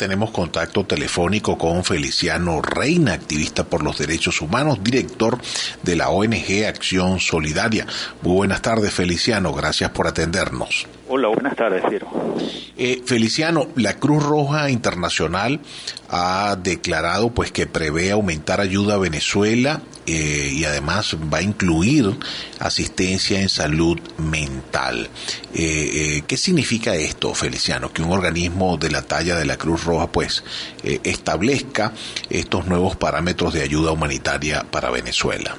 Tenemos contacto telefónico con Feliciano Reina, activista por los derechos humanos, director de la ONG Acción Solidaria. Muy buenas tardes, Feliciano. Gracias por atendernos. Hola, buenas tardes, Ciro. Eh, Feliciano, la Cruz Roja Internacional ha declarado pues que prevé aumentar ayuda a Venezuela eh, y además va a incluir asistencia en salud mental. Eh, ¿Qué significa esto, Feliciano? Que un organismo de la talla de la Cruz Roja pues establezca estos nuevos parámetros de ayuda humanitaria para Venezuela.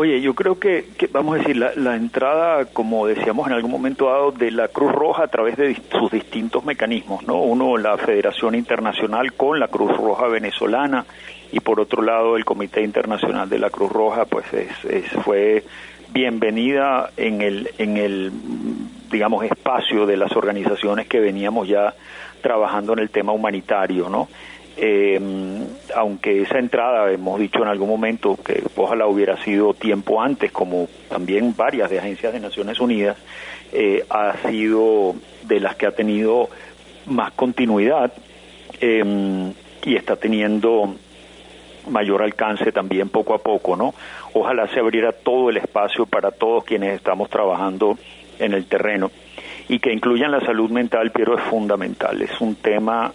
Oye, yo creo que, vamos a decir, la, entrada, como decíamos en algún momento dado, de la Cruz Roja a través de sus distintos mecanismos, ¿no? Uno, la Federación Internacional con la Cruz Roja Venezolana y por otro lado el Comité Internacional de la Cruz Roja, pues es, fue bienvenida en el, en el, digamos, espacio de las organizaciones que veníamos ya trabajando en el tema humanitario, ¿no? Eh, aunque esa entrada, hemos dicho en algún momento que ojalá hubiera sido tiempo antes, como también varias de agencias de Naciones Unidas, eh, ha sido de las que ha tenido más continuidad eh, y está teniendo mayor alcance también poco a poco, ¿no? Ojalá se abriera todo el espacio para todos quienes estamos trabajando en el terreno y que incluyan la salud mental, pero es fundamental, es un tema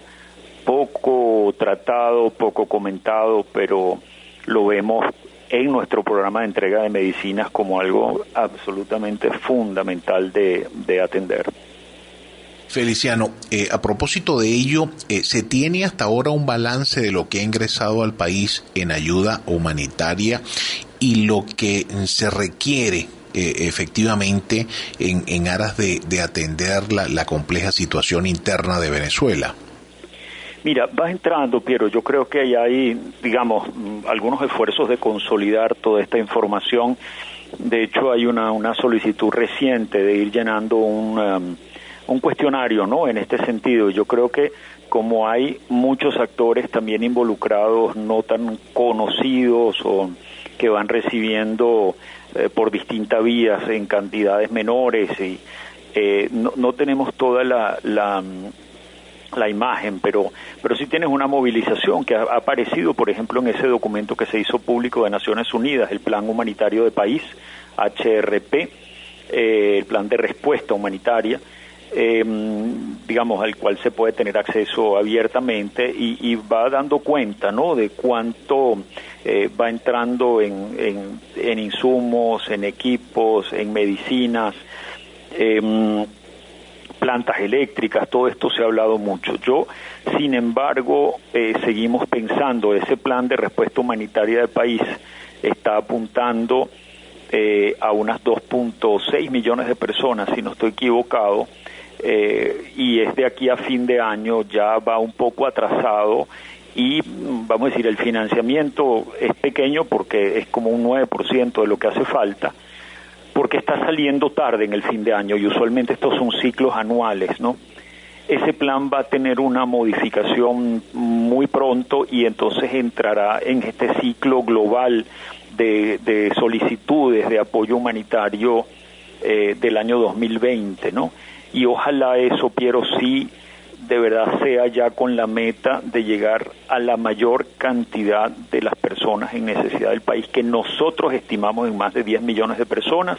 poco tratado, poco comentado, pero lo vemos en nuestro programa de entrega de medicinas como algo absolutamente fundamental de, atender. Feliciano, eh, a propósito de ello, eh, ¿se tiene hasta ahora un balance de lo que ha ingresado al país en ayuda humanitaria y lo que se requiere eh, efectivamente en, aras de, atender la compleja situación interna de Venezuela? Mira, va entrando, Piero. Yo creo que hay, digamos, mm, algunos esfuerzos de consolidar toda esta información. De hecho, hay una, una solicitud reciente de ir llenando un, um, un cuestionario, ¿no? En este sentido, yo creo que como hay muchos actores también involucrados, no tan conocidos o que van recibiendo eh, por distintas vías en cantidades menores y eh, no, no, tenemos toda la, la la imagen, pero, pero sí tienes una movilización que ha, aparecido, por ejemplo, en ese documento que se hizo público de Naciones Unidas, el Plan Humanitario de País, HRP, eh, el Plan de Respuesta Humanitaria, em, digamos, al cual se puede tener acceso abiertamente y, va dando cuenta, ¿no?, de cuánto eh, va entrando en, en, en, insumos, en equipos, en medicinas, eh, plantas eléctricas, todo esto se ha hablado mucho. Yo, sin embargo, eh, seguimos pensando, ese plan de respuesta humanitaria del país está apuntando eh, a unas 2.6 millones de personas, si no estoy equivocado, eh, y es de aquí a fin de año, ya va un poco atrasado y vamos a decir, el financiamiento es pequeño porque es como un 9% de lo que hace falta porque está saliendo tarde en el fin de año y usualmente estos son ciclos anuales, ¿no? Ese plan va a tener una modificación muy pronto y entonces entrará en este ciclo global de, solicitudes de apoyo humanitario eh, del año 2020, ¿no? Y ojalá eso, Piero, sí de verdad sea ya con la meta de llegar a la mayor cantidad de las personas en necesidad del país, que nosotros estimamos en más de 10 millones de personas,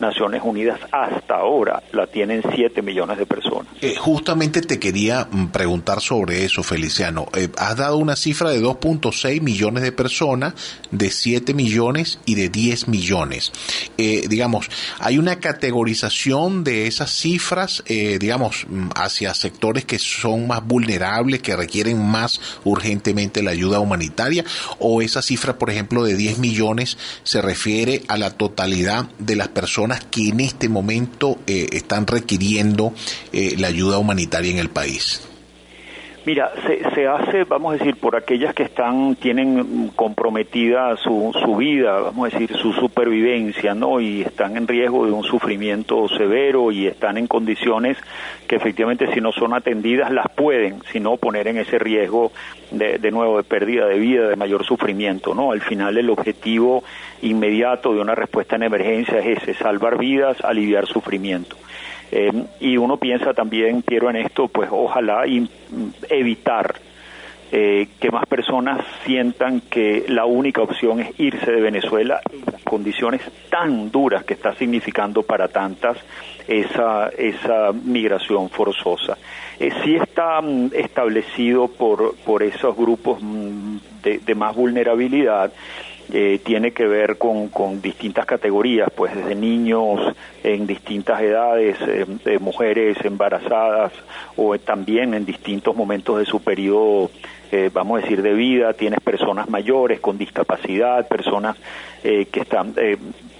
Naciones Unidas hasta ahora la tienen 7 millones de personas. Eh, justamente te quería mm, preguntar sobre eso, Feliciano. Eh, has dado una cifra de 2.6 millones de personas, de 7 millones y de 10 millones. Eh, digamos, hay una categorización de esas cifras, digamos, mm, hacia sectores que son más vulnerables, que requieren más urgentemente la ayuda humanitaria, o esa cifra, por ejemplo, de 10 millones se refiere a la totalidad de las personas que en este momento eh, están requiriendo eh, la ayuda humanitaria en el país? Mira, se, hace, vamos a decir, por aquellas que están, tienen comprometida su, su vida, vamos a decir, su supervivencia, ¿no? Y están en riesgo de un sufrimiento severo y están en condiciones que efectivamente si no son atendidas las pueden, sino poner en ese riesgo de, de nuevo de pérdida de vida, de mayor sufrimiento, ¿no? Al final el objetivo inmediato de una respuesta en emergencia es ese, salvar vidas, aliviar sufrimiento. Y uno piensa también, quiero en esto, pues ojalá evitar eh, que más personas sientan que la única opción es irse de Venezuela en las condiciones tan duras que está significando para tantas esa, esa migración forzosa. Eh, sí está mm, establecido por, por esos grupos mm, de, más vulnerabilidad eh, tiene que ver con, con, distintas categorías, pues desde niños en distintas edades, eh, mujeres embarazadas o también en distintos momentos de su periodo eh, vamos a decir, de vida, tienes personas mayores con discapacidad, personas eh, que están,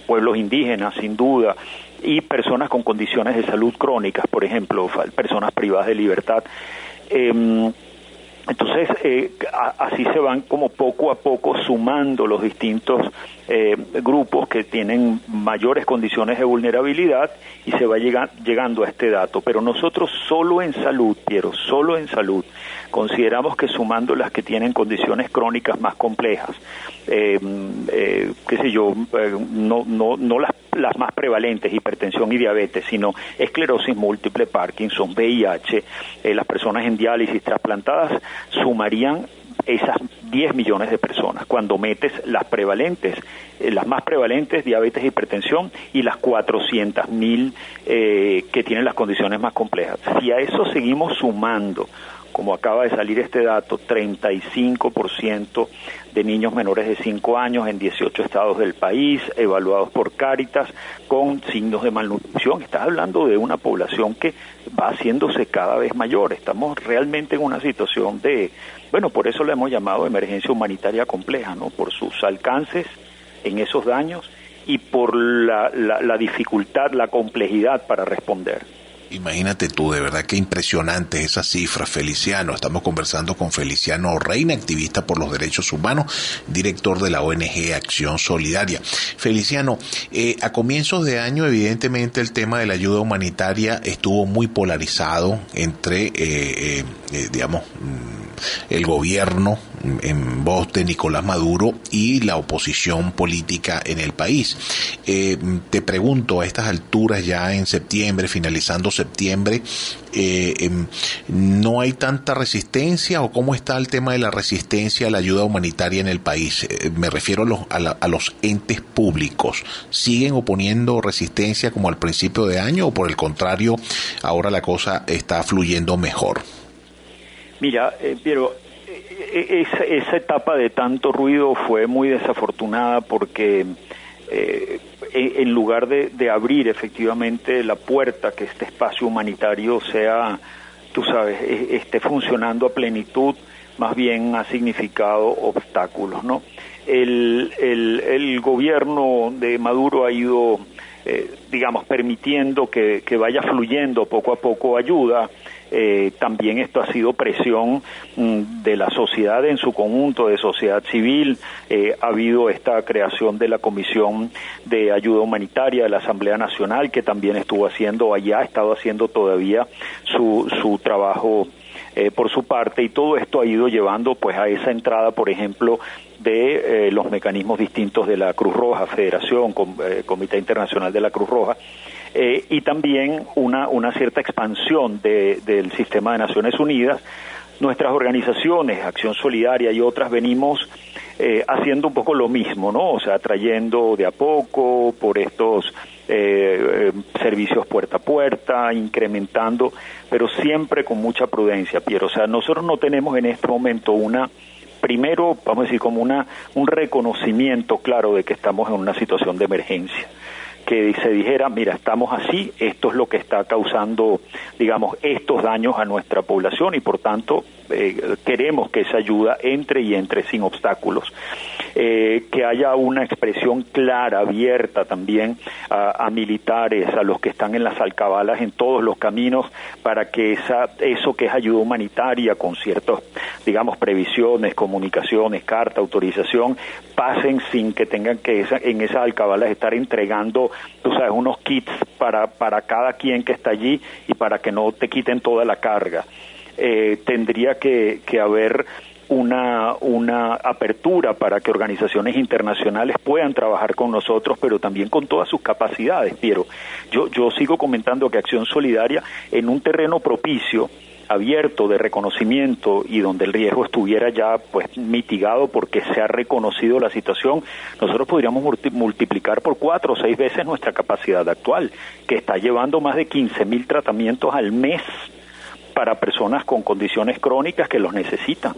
pueblos indígenas, sin duda, y personas con condiciones de salud crónicas, por ejemplo, personas privadas de libertad. Entonces, eh, así se van como poco a poco sumando los distintos eh, grupos que tienen mayores condiciones de vulnerabilidad y se va llegando a este dato. Pero nosotros solo en salud, Piero, solo en salud, consideramos que sumando las que tienen condiciones crónicas más complejas, eh, qué sé yo, no, no, no las las más prevalentes, hipertensión y diabetes, sino esclerosis múltiple, Parkinson, VIH, eh, las personas en diálisis trasplantadas, sumarían esas 10 millones de personas. Cuando metes las prevalentes, eh, las más prevalentes, diabetes, hipertensión, y las 400 mil eh, que tienen las condiciones más complejas. Si a eso seguimos sumando como acaba de salir este dato, 35% de niños menores de 5 años en 18 estados del país, evaluados por Cáritas, con signos de malnutrición. Estás hablando de una población que va haciéndose cada vez mayor. Estamos realmente en una situación de, bueno, por eso le hemos llamado emergencia humanitaria compleja, ¿no? Por sus alcances en esos daños y por la, la dificultad, la complejidad para responder. Imagínate tú, de verdad que impresionante esa cifra, Feliciano. Estamos conversando con Feliciano Reina, activista por los derechos humanos, director de la ONG Acción Solidaria. Feliciano, eh, a comienzos de año, evidentemente, el tema de la ayuda humanitaria estuvo muy polarizado entre, eh, eh, digamos, mm, el gobierno en voz de Nicolás Maduro y la oposición política en el país. Eh, te pregunto, a estas alturas ya en septiembre, finalizando septiembre, eh, em, ¿no hay tanta resistencia o cómo está el tema de la resistencia a la ayuda humanitaria en el país? Eh, me refiero a los, a los entες públicos. ¿Siguen oponiendo resistencia como al principio de año o por el contrario, ahora la cosa está fluyendo mejor? Mira, eh, Piero, eh, esa, etapa de tanto ruido fue muy desafortunada porque eh, en lugar de, abrir efectivamente la puerta, que este espacio humanitario sea, tú sabes, e, esté funcionando a plenitud, más bien ha significado obstáculos, ¿no? El, el, gobierno de Maduro ha ido, digamos, permitiendo que vaya fluyendo poco a poco ayuda, eh, también esto ha sido presión mm, de la sociedad en su conjunto, de sociedad civil. Eh, ha habido esta creación de la Comisión de Ayuda Humanitaria de la Asamblea Nacional, que también estuvo haciendo allá, ha estado haciendo todavía su, su trabajo eh, por su parte y todo esto ha ido llevando pues a esa entrada por ejemplo de los mecanismos distintos de la Cruz Roja Federación Comité Internacional de la Cruz Roja eh, y también una, una cierta expansión del sistema de Naciones Unidas. Nuestras organizaciones, Acción Solidaria y otras, venimos eh, haciendo un poco lo mismo, ¿no? O sea, trayendo de a poco por estos eh, servicios puerta a puerta, incrementando, pero siempre con mucha prudencia, Piero. O sea, nosotros no tenemos en este momento una primero, vamos a decir, como una, un reconocimiento claro de que estamos en una situación de emergencia que se dijera, mira, estamos así, esto es lo que está causando, digamos, estos daños a nuestra población y por tanto eh, queremos que esa ayuda entre y entre sin obstáculos. Eh, que haya una expresión clara, abierta también a, militares, a los que están en las alcabalas, en todos los caminos, para que esa, eso que es ayuda humanitaria, con ciertas, digamos, previsiones, comunicaciones, carta, autorización, pasen sin que tengan que en esas alcabalas estar entregando, tú sabes, unos kits para, para cada quien que está allí y para que no te quiten toda la carga. Eh, tendría que, que haber una, una apertura para que organizaciones internacionales puedan trabajar con nosotros, pero también con todas sus capacidades, Piero. Yo, yo sigo comentando que Acción Solidaria en un terreno propicio, abierto de reconocimiento y donde el riesgo estuviera ya pues mitigado porque se ha reconocido la situación, nosotros podríamos multiplicar por cuatro o seis veces nuestra capacidad actual, que está llevando más de 15 mil tratamientos al mes para personas con condiciones crónicas que los necesitan.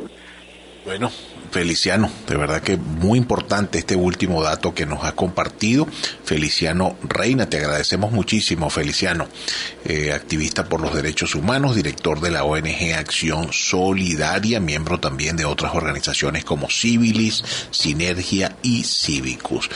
Bueno, Feliciano, de verdad que muy importante este último dato que nos ha compartido. Feliciano Reina, te agradecemos muchísimo, Feliciano, eh, activista por los derechos humanos, director de la ONG Acción Solidaria, miembro también de otras organizaciones como Civilis, Sinergia y Cívicus.